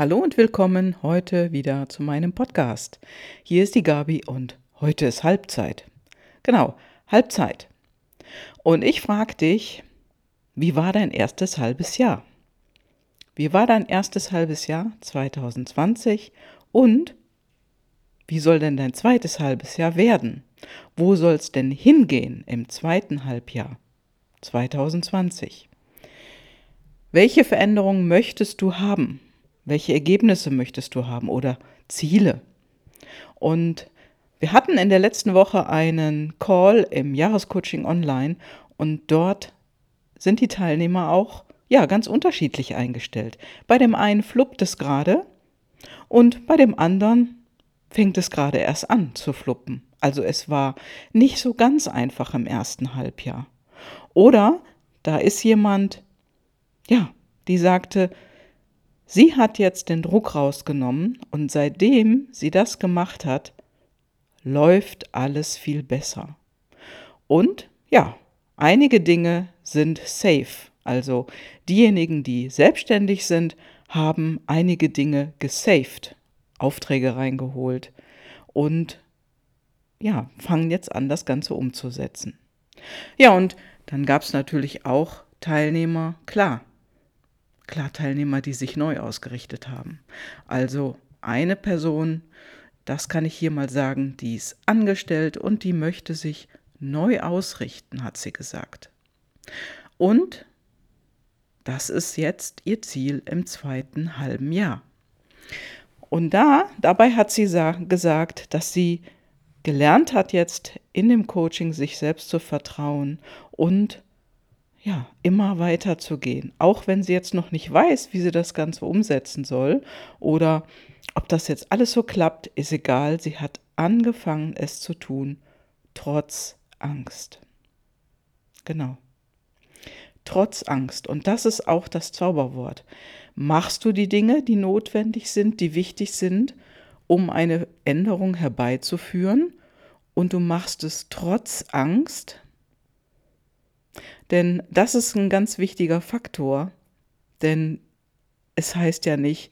Hallo und willkommen heute wieder zu meinem Podcast. Hier ist die Gabi und heute ist Halbzeit. Genau, Halbzeit. Und ich frage dich, wie war dein erstes halbes Jahr? Wie war dein erstes halbes Jahr 2020 und wie soll denn dein zweites halbes Jahr werden? Wo soll es denn hingehen im zweiten Halbjahr 2020? Welche Veränderungen möchtest du haben? Welche Ergebnisse möchtest du haben oder Ziele? Und wir hatten in der letzten Woche einen Call im Jahrescoaching online und dort sind die Teilnehmer auch ja ganz unterschiedlich eingestellt. Bei dem einen fluppt es gerade und bei dem anderen fängt es gerade erst an zu fluppen. Also es war nicht so ganz einfach im ersten Halbjahr. Oder da ist jemand, ja, die sagte, sie hat jetzt den Druck rausgenommen und seitdem sie das gemacht hat, läuft alles viel besser. Und ja, einige Dinge sind safe. Also diejenigen, die selbstständig sind, haben einige Dinge gesaved. Aufträge reingeholt und ja, fangen jetzt an, das Ganze umzusetzen. Ja, und dann gab es natürlich auch Teilnehmer, klar, klar Teilnehmer, die sich neu ausgerichtet haben. Also eine Person, das kann ich hier mal sagen, die ist angestellt und die möchte sich neu ausrichten, hat sie gesagt. Und das ist jetzt ihr Ziel im zweiten halben Jahr. Und da, dabei hat sie gesagt, dass sie gelernt hat jetzt in dem Coaching sich selbst zu vertrauen und ja, immer weiter zu gehen. Auch wenn sie jetzt noch nicht weiß, wie sie das Ganze umsetzen soll oder ob das jetzt alles so klappt, ist egal. Sie hat angefangen, es zu tun, trotz Angst. Genau. Trotz Angst. Und das ist auch das Zauberwort machst du die Dinge, die notwendig sind, die wichtig sind, um eine Änderung herbeizuführen und du machst es trotz Angst. Denn das ist ein ganz wichtiger Faktor, denn es heißt ja nicht,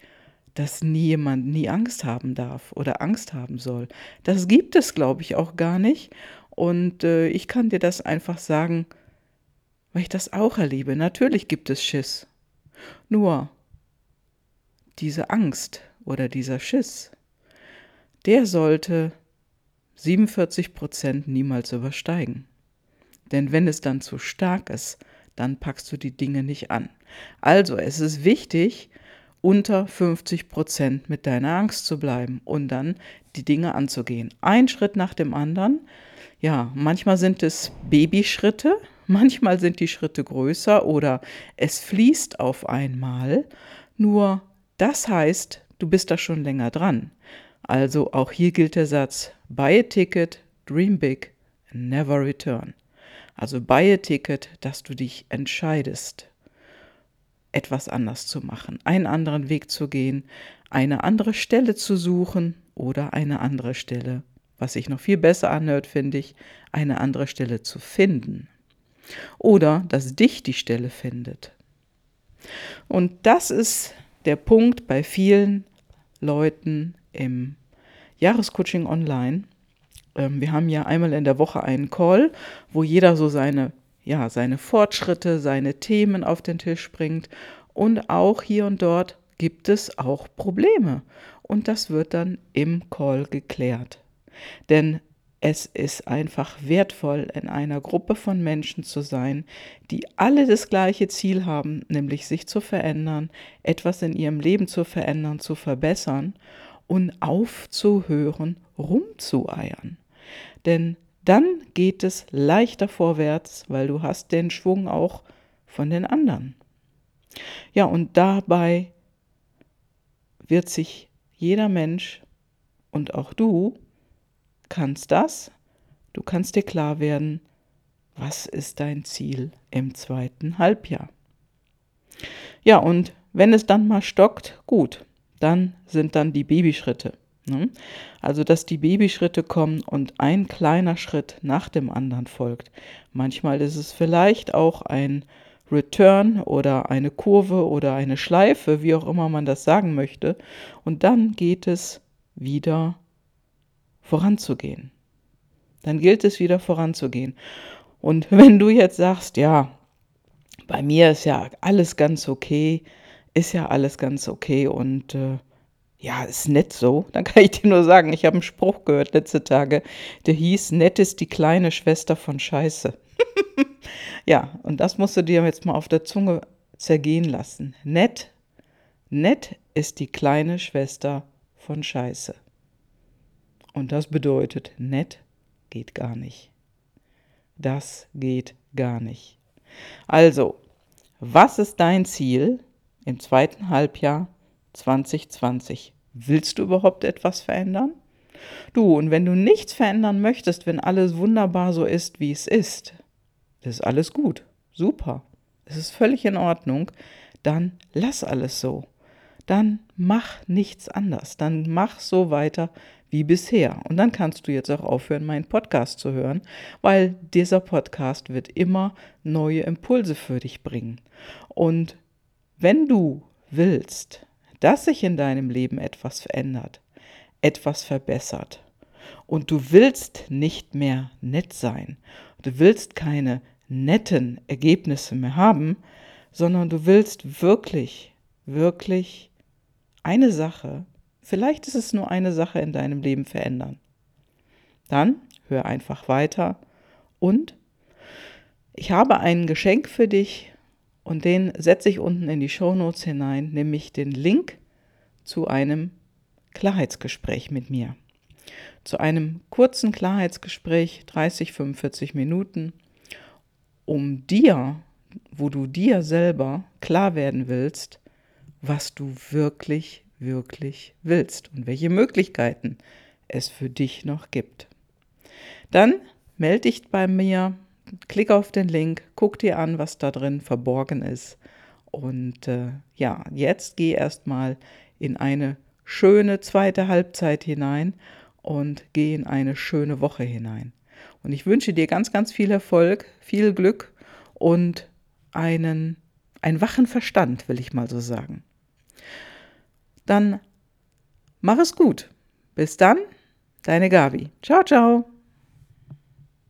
dass nie jemand nie Angst haben darf oder Angst haben soll. Das gibt es, glaube ich, auch gar nicht. Und äh, ich kann dir das einfach sagen, weil ich das auch erlebe. Natürlich gibt es Schiss. Nur, diese Angst oder dieser Schiss, der sollte 47 Prozent niemals übersteigen. Denn wenn es dann zu stark ist, dann packst du die Dinge nicht an. Also es ist wichtig, unter 50 Prozent mit deiner Angst zu bleiben und dann die Dinge anzugehen. Ein Schritt nach dem anderen. Ja, manchmal sind es Babyschritte, manchmal sind die Schritte größer oder es fließt auf einmal. Nur das heißt, du bist da schon länger dran. Also auch hier gilt der Satz, buy a ticket, dream big, never return. Also buy a ticket, dass du dich entscheidest, etwas anders zu machen, einen anderen Weg zu gehen, eine andere Stelle zu suchen oder eine andere Stelle, was sich noch viel besser anhört, finde ich, eine andere Stelle zu finden. Oder dass dich die Stelle findet. Und das ist der Punkt bei vielen Leuten im Jahrescoaching online. Ähm, wir haben ja einmal in der Woche einen Call, wo jeder so seine, ja, seine Fortschritte, seine Themen auf den Tisch bringt. Und auch hier und dort gibt es auch Probleme. Und das wird dann im Call geklärt. Denn es ist einfach wertvoll, in einer Gruppe von Menschen zu sein, die alle das gleiche Ziel haben, nämlich sich zu verändern, etwas in ihrem Leben zu verändern, zu verbessern und aufzuhören, rumzueiern. Denn dann geht es leichter vorwärts, weil du hast den Schwung auch von den anderen. Ja, und dabei wird sich jeder Mensch und auch du kannst das, du kannst dir klar werden, was ist dein Ziel im zweiten Halbjahr. Ja, und wenn es dann mal stockt, gut, dann sind dann die Babyschritte. Ne? Also, dass die Babyschritte kommen und ein kleiner Schritt nach dem anderen folgt. Manchmal ist es vielleicht auch ein Return oder eine Kurve oder eine Schleife, wie auch immer man das sagen möchte. Und dann geht es wieder voranzugehen. Dann gilt es wieder voranzugehen. Und wenn du jetzt sagst, ja, bei mir ist ja alles ganz okay, ist ja alles ganz okay und äh, ja, ist nett so, dann kann ich dir nur sagen, ich habe einen Spruch gehört letzte Tage, der hieß, nett ist die kleine Schwester von Scheiße. ja, und das musst du dir jetzt mal auf der Zunge zergehen lassen. Nett, nett ist die kleine Schwester von Scheiße. Und das bedeutet, nett geht gar nicht. Das geht gar nicht. Also, was ist dein Ziel im zweiten Halbjahr 2020? Willst du überhaupt etwas verändern? Du, und wenn du nichts verändern möchtest, wenn alles wunderbar so ist, wie es ist, ist alles gut, super, es ist völlig in Ordnung, dann lass alles so. Dann mach nichts anders. Dann mach so weiter wie bisher. Und dann kannst du jetzt auch aufhören, meinen Podcast zu hören, weil dieser Podcast wird immer neue Impulse für dich bringen. Und wenn du willst, dass sich in deinem Leben etwas verändert, etwas verbessert, und du willst nicht mehr nett sein, du willst keine netten Ergebnisse mehr haben, sondern du willst wirklich, wirklich eine Sache Vielleicht ist es nur eine Sache in deinem Leben verändern. Dann hör einfach weiter und ich habe ein Geschenk für dich und den setze ich unten in die Shownotes hinein, nämlich den Link zu einem Klarheitsgespräch mit mir. Zu einem kurzen Klarheitsgespräch, 30, 45 Minuten, um dir, wo du dir selber klar werden willst, was du wirklich wirklich willst und welche Möglichkeiten es für dich noch gibt. Dann melde dich bei mir, klick auf den Link, guck dir an, was da drin verborgen ist. Und äh, ja, jetzt geh erstmal in eine schöne zweite Halbzeit hinein und geh in eine schöne Woche hinein. Und ich wünsche dir ganz, ganz viel Erfolg, viel Glück und einen, einen wachen Verstand, will ich mal so sagen dann mach es gut. Bis dann, deine Gabi. Ciao, ciao.